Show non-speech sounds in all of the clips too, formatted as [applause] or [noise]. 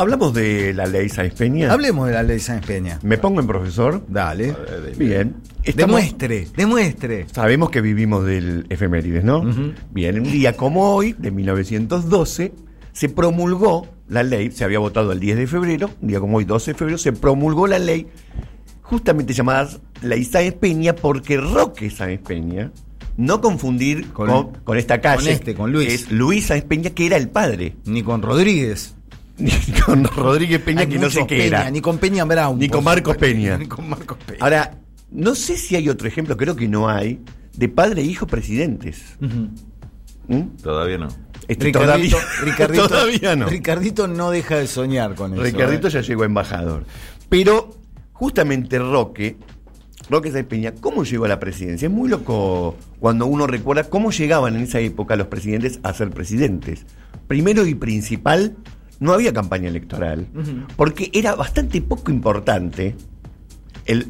Hablamos de la ley Sáenz Peña. Hablemos de la ley Sáenz Peña. ¿Me pongo en profesor? Dale. Bien. Estamos- Demuestre, demuestre. Sabemos que vivimos del efemérides, ¿no? Bien, un día como hoy, de 1912, se promulgó la ley, se había votado el 10 de febrero, un día como hoy, 12 de febrero, se promulgó la ley justamente llamada Ley Sáenz Peña porque Roque Sáenz Peña, no confundir Con- con, con esta calle, con este, con Luis. es Luis Sáenz Peña, que era el padre, Ni con Rodríguez. Ni [laughs] con Rodríguez Peña, Hay que no sé qué Peña, era. Ni con Peña Brown. Ni con Marcos. Peña. [laughs] Ni con Marcos Peña. Ahora, no sé si hay otro ejemplo, creo que no hay, de padre e hijo presidentes. ¿Mm? Todavía no. Este, Ricardito, todavía, [laughs] Ricardito, todavía no. Ricardito no deja de soñar con eso. Ricardito ¿eh? ya llegó embajador. Pero justamente Roque, Roque Sáenz Peña, ¿cómo llegó a la presidencia? Es muy loco cuando uno recuerda cómo llegaban en esa época los presidentes a ser presidentes. Primero y principal, no había campaña electoral, porque era bastante poco importante el,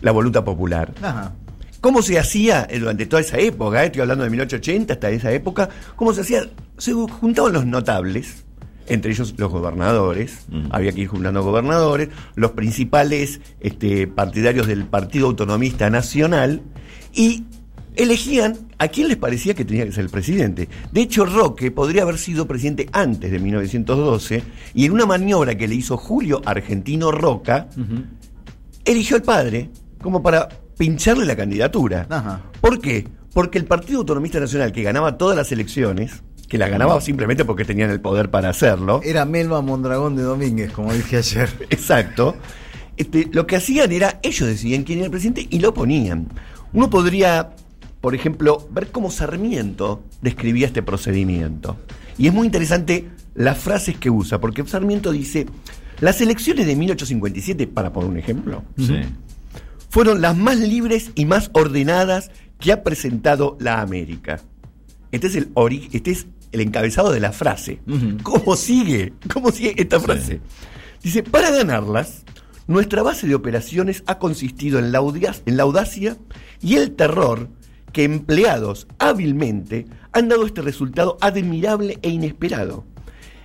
la voluntad popular. Ajá. ¿Cómo se hacía eh, durante toda esa época? eh? Estoy hablando de 1880 hasta esa época. ¿Cómo se hacía? Se juntaban los notables, entre ellos los gobernadores. Había que ir juntando gobernadores, los principales este, partidarios del Partido Autonomista Nacional y elegían a quién les parecía que tenía que ser el presidente. De hecho, Roque podría haber sido presidente antes de 1912 y en una maniobra que le hizo Julio Argentino Roca, eligió al padre como para pincharle la candidatura. Ajá. ¿Por qué? Porque el Partido Autonomista Nacional, que ganaba todas las elecciones, que las ganaba simplemente porque tenían el poder para hacerlo, Era Melba Mondragón de Domínguez, como dije ayer. [laughs] exacto, este, lo que hacían era, ellos decidían quién era el presidente y lo ponían. Uno podría, por ejemplo, ver cómo Sarmiento describía este procedimiento. Y es muy interesante las frases que usa, porque Sarmiento dice, las elecciones de 1857, para poner un ejemplo, Sí. fueron las más libres y más ordenadas que ha presentado la América. Este es el, ori- este es el encabezado de la frase. ¿Cómo sigue? ¿Cómo sigue esta frase? Dice, para ganarlas, nuestra base de operaciones ha consistido en la, en la audacia y el terror que empleados hábilmente han dado este resultado admirable e inesperado.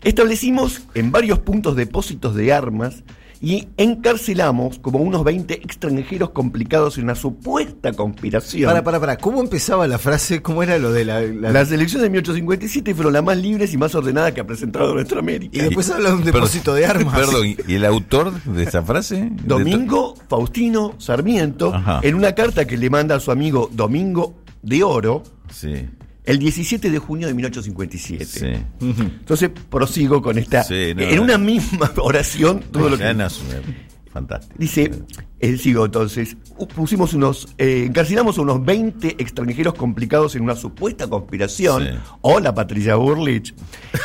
Establecimos en varios puntos depósitos de armas y encarcelamos como unos 20 extranjeros complicados en una supuesta conspiración. Para, para, para. ¿Cómo empezaba la frase? ¿Cómo era lo de la.? la- Las elecciones de 1857 fueron las más libres y más ordenadas que ha presentado nuestra América. Y después habla de un depósito de armas. Perdón, ¿y y el autor de esa frase? Domingo Faustino Sarmiento, Ajá. en una carta que le manda a su amigo Domingo de Oro, Sí, el 17 de junio de 1857. sí. Entonces prosigo con esta. Sí, no, en una misma [laughs] oración, todo lo que. Ganas, eh, fantástico. Dice, él sigo entonces, pusimos unos, eh, encarcelamos a unos 20 extranjeros complicados en una supuesta conspiración. Sí. Hola Patricia Burlich.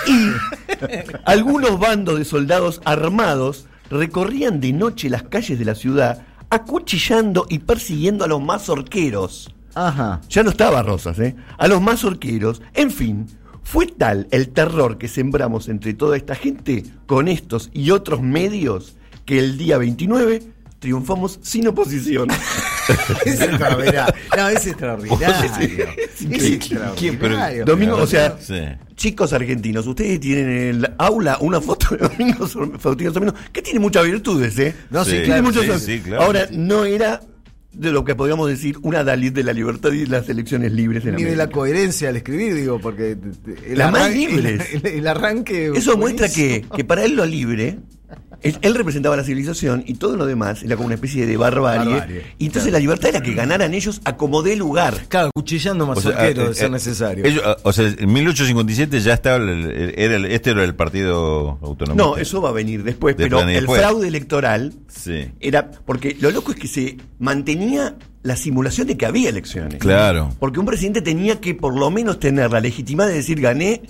Y [laughs] algunos bandos de soldados armados recorrían de noche las calles de la ciudad, acuchillando y persiguiendo a los mazorqueros. Ajá. Ya no estaba Rosas, ¿eh? A los mazorqueros. En fin, fue tal el terror que sembramos entre toda esta gente con estos y otros medios que el día 29 triunfamos sin oposición. [laughs] Es extraordinario. No, es extraordinario. Es extraordinario. Domingo, o sea, Sí. chicos argentinos, ustedes tienen en el aula una foto de Domingo Faustino que tiene muchas virtudes, ¿eh? No, sí, Sí, Tiene claro. muchos sí, sí, claro. Ahora, no era de lo que podríamos decir una Dalit de la libertad y las elecciones libres en Ni de la América. coherencia al escribir, digo, porque. El Las más libres. El, [laughs] el arranque. Eso muestra que, que para él lo libre, él, él representaba la civilización y todo lo demás era como una especie de barbarie. Barbarie, y entonces claro. la libertad era que ganaran ellos a como dé lugar. Claro, cuchillando O sea, eh, de ser eh, necesario. ellos, ah, o sea, en 1857 ya estaba, el- el- era el- este era el partido autonómico. No, eso va a venir después, De pero el después. fraude electoral Sí, era. Porque lo loco es que se mantenía la simulación de que había elecciones. claro. Porque un presidente tenía que por lo menos tener la legitimidad de decir gané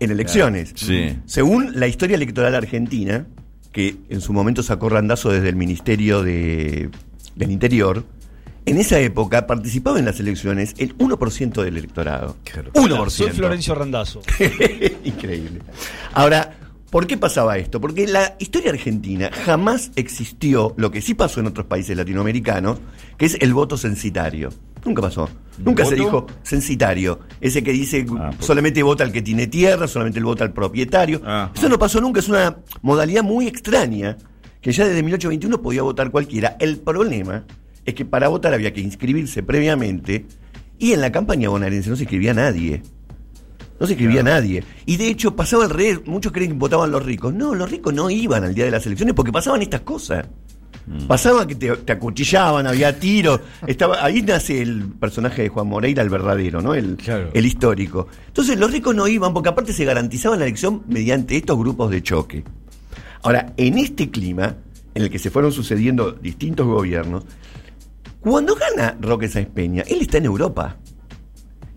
en elecciones. Sí. Según la historia electoral argentina, que en su momento sacó randazo desde el Ministerio de, del Interior, en esa época participaba en las elecciones el 1% del electorado. Claro. 1%. Hola, soy Florencio Randazzo. [laughs] Increíble. Ahora, ¿por qué pasaba esto? Porque en la historia argentina jamás existió lo que sí pasó en otros países latinoamericanos, que es el voto censitario. Nunca pasó. Nunca se dijo censitario. Ese que dice Ah, solamente vota el que tiene tierra, solamente el vota el propietario. Eso no pasó nunca. Es una modalidad muy extraña que ya desde 1821 podía votar cualquiera. El problema es que para votar había que inscribirse previamente y en la campaña bonaerense no se inscribía nadie. No se escribía nadie. Y de hecho pasaba al revés. Muchos creen que votaban los ricos. No, los ricos no iban al día de las elecciones porque pasaban estas cosas. Pasaba que te, te acuchillaban, había tiros. Estaba, ahí nace el personaje de Juan Moreira, el verdadero, ¿no? El, Claro. el histórico. Entonces los ricos no iban porque aparte se garantizaba la elección mediante estos grupos de choque. Ahora, en este clima, en el que se fueron sucediendo distintos gobiernos, cuando gana Roque Sáenz Peña, él está en Europa.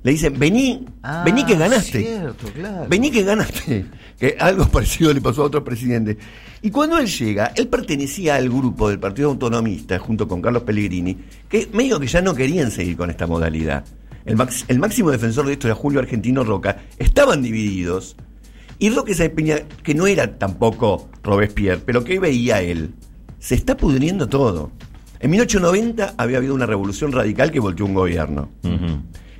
Le dicen, vení, Ah, vení que ganaste. cierto, claro. Vení que ganaste. [laughs] Que algo [laughs] parecido le pasó a otro presidente. Y cuando él llega, él pertenecía al grupo del Partido Autonomista, junto con Carlos Pellegrini, que medio que ya no querían seguir con esta modalidad. El, max- el máximo defensor de esto era Julio Argentino Roca. Estaban divididos. Y Roque Sáenz Peña, que no era tampoco Robespierre, pero que veía él, se está pudriendo todo. En 1890 había habido una revolución radical que volteó un gobierno.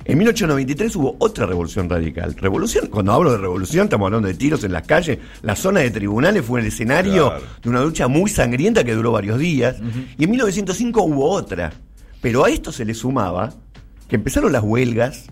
En 1893 hubo otra revolución radical. Revolución, cuando hablo de revolución, estamos hablando de tiros en las calles. La zona de tribunales fue el escenario Claro. de una lucha muy sangrienta que duró varios días. Y en 1905 hubo otra. Pero a esto se le sumaba que empezaron las huelgas,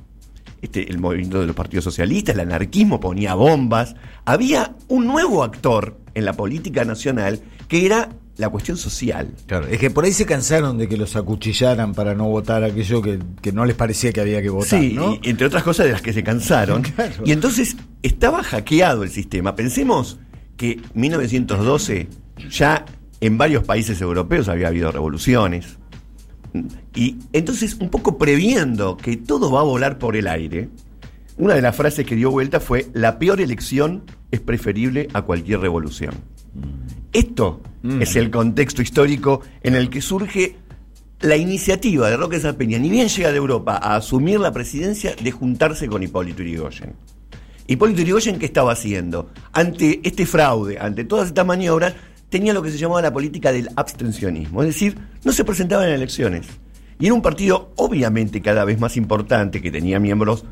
este, el movimiento de los partidos socialistas, el anarquismo ponía bombas. Había un nuevo actor en la política nacional que era la cuestión social. Claro, es que por ahí se cansaron de que los acuchillaran para no votar aquello que, que no les parecía que había que votar, Sí, ¿no? y entre otras cosas de las que se cansaron. [laughs] Claro. Y entonces estaba hackeado el sistema. Pensemos que 1912 ya en varios países europeos había habido revoluciones. Y entonces, un poco previendo que todo va a volar por el aire, una de las frases que dio vuelta fue, la peor elección es preferible a cualquier revolución. Esto es el contexto histórico en el que surge la iniciativa de Roque Peña, ni bien llega de Europa a asumir la presidencia, de juntarse con Hipólito Yrigoyen. Hipólito Yrigoyen, ¿qué estaba haciendo? Ante este fraude, ante todas estas maniobras, tenía lo que se llamaba la política del abstencionismo, es decir, no se presentaba en elecciones. Y era un partido obviamente cada vez más importante, que tenía miembros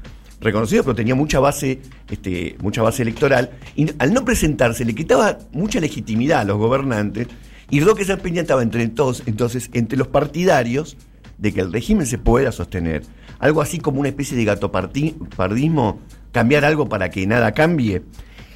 reconocidos, pero tenía mucha base, este, mucha base electoral, y al no presentarse le quitaba mucha legitimidad a los gobernantes, y Roque Sáenz Peña estaba entre todos, entonces, entre los partidarios de que el régimen se pueda sostener. Algo así como una especie de gatopardismo, cambiar algo para que nada cambie.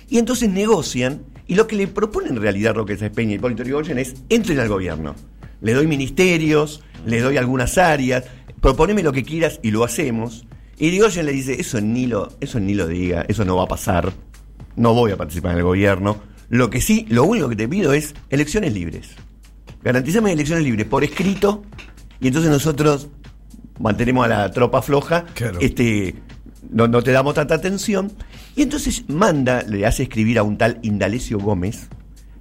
Y entonces negocian, y lo que le propone en realidad Roque Sáenz Peña y Hipólito Yrigoyen es, entren al gobierno. Le doy ministerios, le doy algunas áreas, proponeme lo que quieras y lo hacemos. Y Yrigoyen le dice, eso ni lo, eso ni lo diga, eso no va a pasar, no voy a participar en el gobierno. Lo que sí, lo único que te pido es elecciones libres. Garantizame elecciones libres por escrito, y entonces nosotros mantenemos a la tropa floja, Claro. este, no, no te damos tanta atención. Y entonces manda, le hace escribir a un tal Indalecio Gómez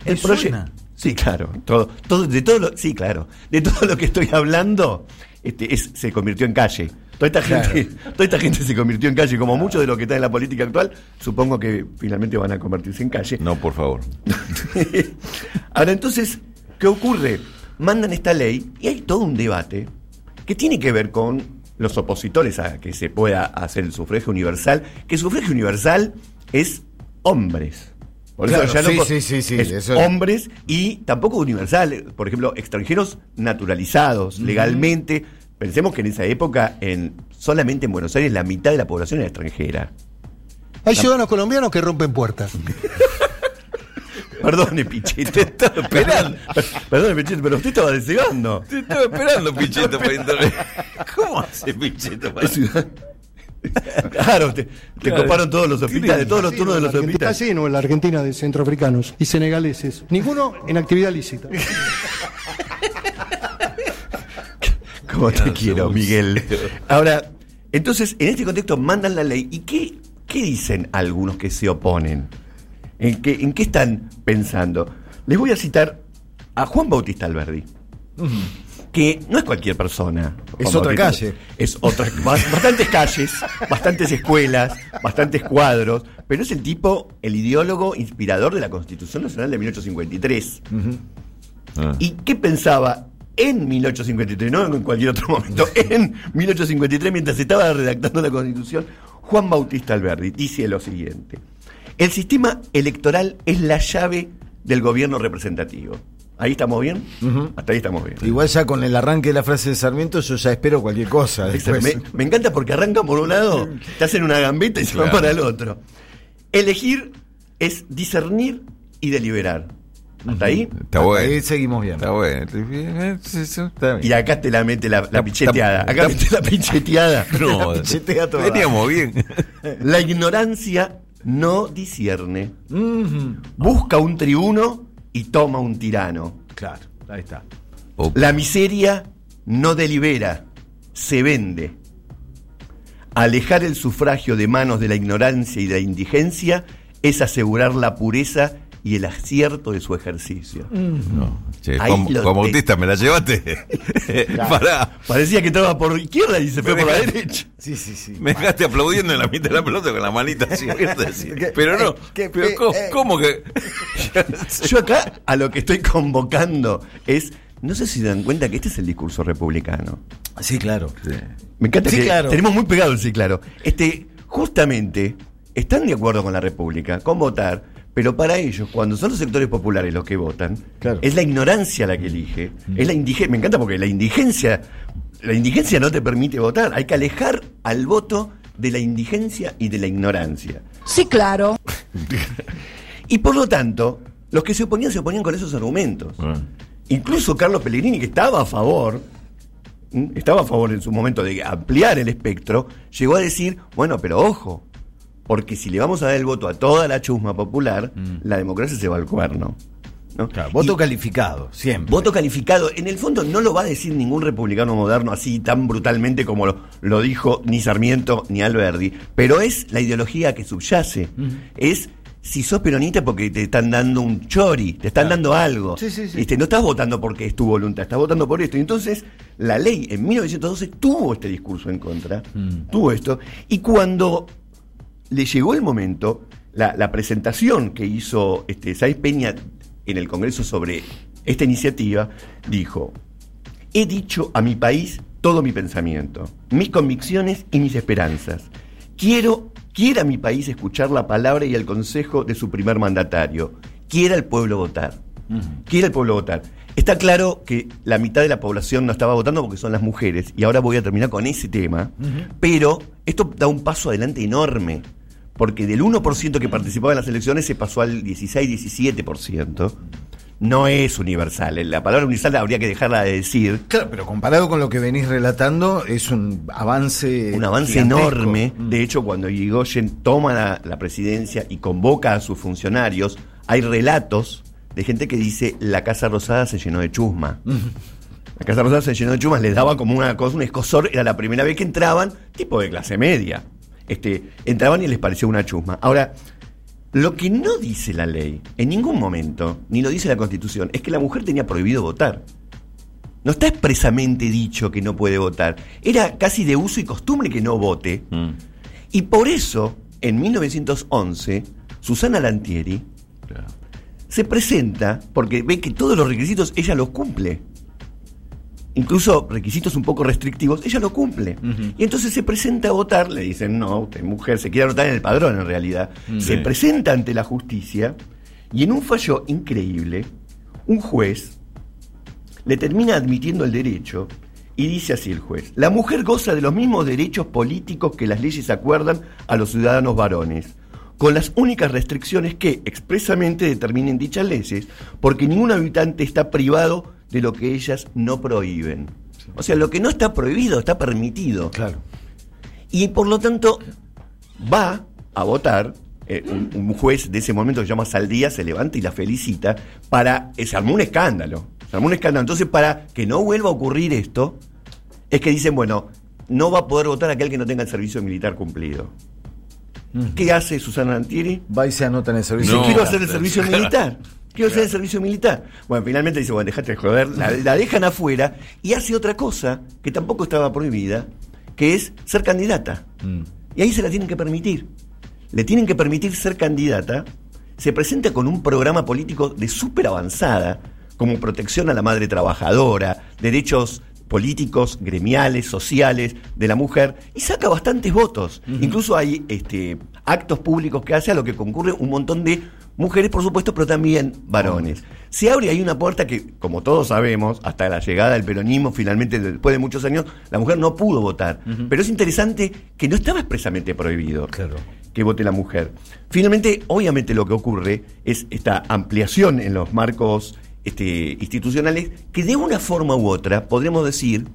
¿Te el proyecto. Sí, claro. Todo, todo, de todo lo, sí, claro. De todo lo que estoy hablando, este, es, se convirtió en calle. Toda esta, Claro. gente, [laughs] toda esta gente se convirtió en calle, como mucho de lo que está en la política actual, supongo que finalmente van a convertirse en calle. No, por favor. [laughs] Ahora entonces, ¿qué ocurre? Mandan esta ley y hay todo un debate que tiene que ver con los opositores a que se pueda hacer el sufragio universal, que el sufragio universal es hombres. Por Claro, ya no sí, sí, sí, sí, es eso- hombres y tampoco universal. Por ejemplo, extranjeros naturalizados legalmente. Pensemos que en esa época, en solamente en Buenos Aires, la mitad de la población era extranjera. Hay ciudadanos colombianos que rompen puertas. [laughs] Perdone, Pichete, estaba esperando. Perdone, Pichete, pero usted estaba desegando. Te estaba esperando, Picheto, para intervenir. ¿Cómo hace Picheto para Claro, te, te Claro. coparon todos los hospitales, todos los turnos de los hospitales. sí, no, en la Argentina de centroafricanos y senegaleses. Ninguno en actividad lícita. [laughs] Como te quiero, Miguel. [laughs] Ahora, entonces, en este contexto mandan la ley. ¿Y qué, qué dicen algunos que se oponen? ¿En qué, ¿En qué están pensando? Les voy a citar a Juan Bautista Alberdi. Que no es cualquier persona. Es otra calle. Es otra. bas- Bastantes calles, bastantes escuelas, bastantes cuadros. Pero es el tipo, el ideólogo inspirador de la Constitución Nacional de 1853. Ah. ¿Y qué pensaba en 1853, no en cualquier otro momento, [laughs] en 1853, mientras se estaba redactando la Constitución, Juan Bautista Alberdi dice lo siguiente. El sistema electoral es la llave del gobierno representativo. ¿Ahí estamos bien? Hasta ahí estamos bien. Igual ya con el arranque de la frase de Sarmiento yo ya espero cualquier cosa. después. Me, me encanta porque arrancan por un lado, te hacen una gambeta y se van Claro. para el otro. Elegir es discernir y deliberar. ¿Hasta ahí? Está Hasta bueno. ahí seguimos bien. Está bueno. Está bien. Y acá te la mete la, la picheteada. Acá está- mete la picheteada. [laughs] No, La pichetea toda. veníamos bien. [laughs] La ignorancia no discierne. Busca un tribuno y toma un tirano. Claro, ahí está. La miseria no delibera, se vende. Alejar el sufragio de manos de la ignorancia y de la indigencia es asegurar la pureza y el acierto de su ejercicio. no. Che, lo Bautista, ¿me la llevaste? [laughs] Pará. Parecía que estaba por izquierda y se fue por la derecha. Sí, sí, sí. Me dejaste aplaudiendo en la mitad de la pelota con la manita así. [laughs] Pero no, Eh, Eh, ¿cómo, eh. cómo que? [laughs] Yo acá a lo que estoy convocando es, no sé si se dan cuenta que este es el discurso republicano. Sí, claro. Me encanta Sí, que claro. tenemos muy pegado el sí, claro. Este, justamente, están de acuerdo con la República, con votar, pero para ellos, cuando son los sectores populares los que votan, Claro. es la ignorancia la que elige. Es la indigencia. Me encanta porque la indigencia, la indigencia no te permite votar. Hay que alejar al voto de la indigencia y de la ignorancia. Sí, claro. [laughs] Y por lo tanto, los que se oponían se oponían con esos argumentos. Incluso Carlos Pellegrini, que estaba a favor, estaba a favor en su momento de ampliar el espectro, llegó a decir, bueno, pero ojo, porque si le vamos a dar el voto a toda la chusma popular, la democracia se va al cuerno. ¿no? Claro, voto Y- calificado, siempre. Voto calificado. En el fondo no lo va a decir ningún republicano moderno así tan brutalmente como lo, lo dijo ni Sarmiento ni Alberdi, pero es la ideología que subyace. Es si sos peronista porque te están dando un chori, te están dando algo. Sí, sí, sí. Este, no estás votando porque es tu voluntad, estás votando por esto. Y entonces la ley en 1912 tuvo este discurso en contra, tuvo esto. Y cuando le llegó el momento, la, la presentación que hizo este, Saiz Peña en el Congreso sobre esta iniciativa, dijo, he dicho a mi país todo mi pensamiento, mis convicciones y mis esperanzas. Quiero, quiera mi país escuchar la palabra y el consejo de su primer mandatario. Quiera el pueblo votar. Quiera el pueblo votar. Está claro que la mitad de la población no estaba votando porque son las mujeres, y ahora voy a terminar con ese tema, pero esto da un paso adelante enorme, porque del 1% que participaba en las elecciones se pasó al 16-17%. No es universal, la palabra universal habría que dejarla de decir, Claro, pero comparado con lo que venís relatando, es un avance. un avance gigantesco. enorme. De hecho, cuando Irigoyen toma la, la presidencia y convoca a sus funcionarios, hay relatos de gente que dice la Casa Rosada se llenó de chusma. La Casa Rosada se llenó de chusmas, les daba como una cosa, un escosor, era la primera vez que entraban, tipo de clase media. Este, entraban y les pareció una chusma. Ahora, lo que no dice la ley, en ningún momento, ni lo dice la Constitución, es que la mujer tenía prohibido votar. No está expresamente dicho que no puede votar. Era casi de uso y costumbre que no vote. Mm. Y por eso, en 1911, Susana Lantieri Claro. se presenta porque ve que todos los requisitos ella los cumple. Incluso requisitos un poco restrictivos, ella lo cumple. Y entonces se presenta a votar, le dicen, no, usted mujer, se quiere anotar en el padrón en realidad. Se Sí. presenta ante la justicia y en un fallo increíble, un juez le termina admitiendo el derecho y dice así el juez, la mujer goza de los mismos derechos políticos que las leyes acuerdan a los ciudadanos varones, con las únicas restricciones que expresamente determinen dichas leyes, porque ningún habitante está privado de lo que ellas no prohíben. O sea, lo que no está prohibido está permitido. Claro. Y por lo tanto, va a votar. eh, un, un juez de ese momento que se llama Saldía se levanta y la felicita para. eh, se armó un escándalo. Se armó un escándalo. Entonces, para que no vuelva a ocurrir esto, es que dicen, bueno, no va a poder votar aquel que no tenga el servicio militar cumplido. ¿Qué hace Susana Antieri? Va y se anota en el servicio. No. quiero hacer el servicio [laughs] militar. Quiero hacer el servicio militar. Bueno, finalmente dice, bueno, dejate de joder. La, la dejan afuera y hace otra cosa que tampoco estaba prohibida, que es ser candidata. Mm. Y ahí se la tienen que permitir. Le tienen que permitir ser candidata. Se presenta con un programa político de súper avanzada, como protección a la madre trabajadora, derechos políticos, gremiales, sociales de la mujer y saca bastantes votos. Incluso hay este, actos públicos que hace a lo que concurre un montón de mujeres, por supuesto, pero también varones. Se abre ahí una puerta que, como todos sabemos, hasta la llegada del peronismo, finalmente, después de muchos años, la mujer no pudo votar. Pero es interesante que no estaba expresamente prohibido que vote la mujer. Finalmente, obviamente lo que ocurre es esta ampliación en los marcos este, institucionales que de una forma u otra, podríamos decir,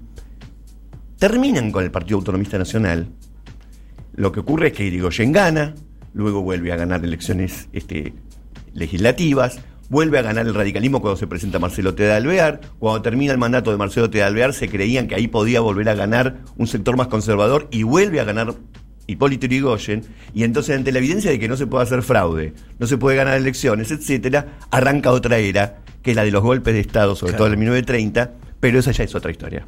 terminan con el Partido Autonomista Nacional. Lo que ocurre es que Irigoyen gana, luego vuelve a ganar elecciones este, legislativas, vuelve a ganar el radicalismo cuando se presenta Marcelo T. de Alvear, cuando termina el mandato de Marcelo T. de Alvear se creían que ahí podía volver a ganar un sector más conservador y vuelve a ganar Hipólito Yrigoyen, y entonces ante la evidencia de que no se puede hacer fraude, no se puede ganar elecciones, etcétera, arranca otra era, que es la de los golpes de Estado, sobre todo en el 1930, pero esa ya es otra historia.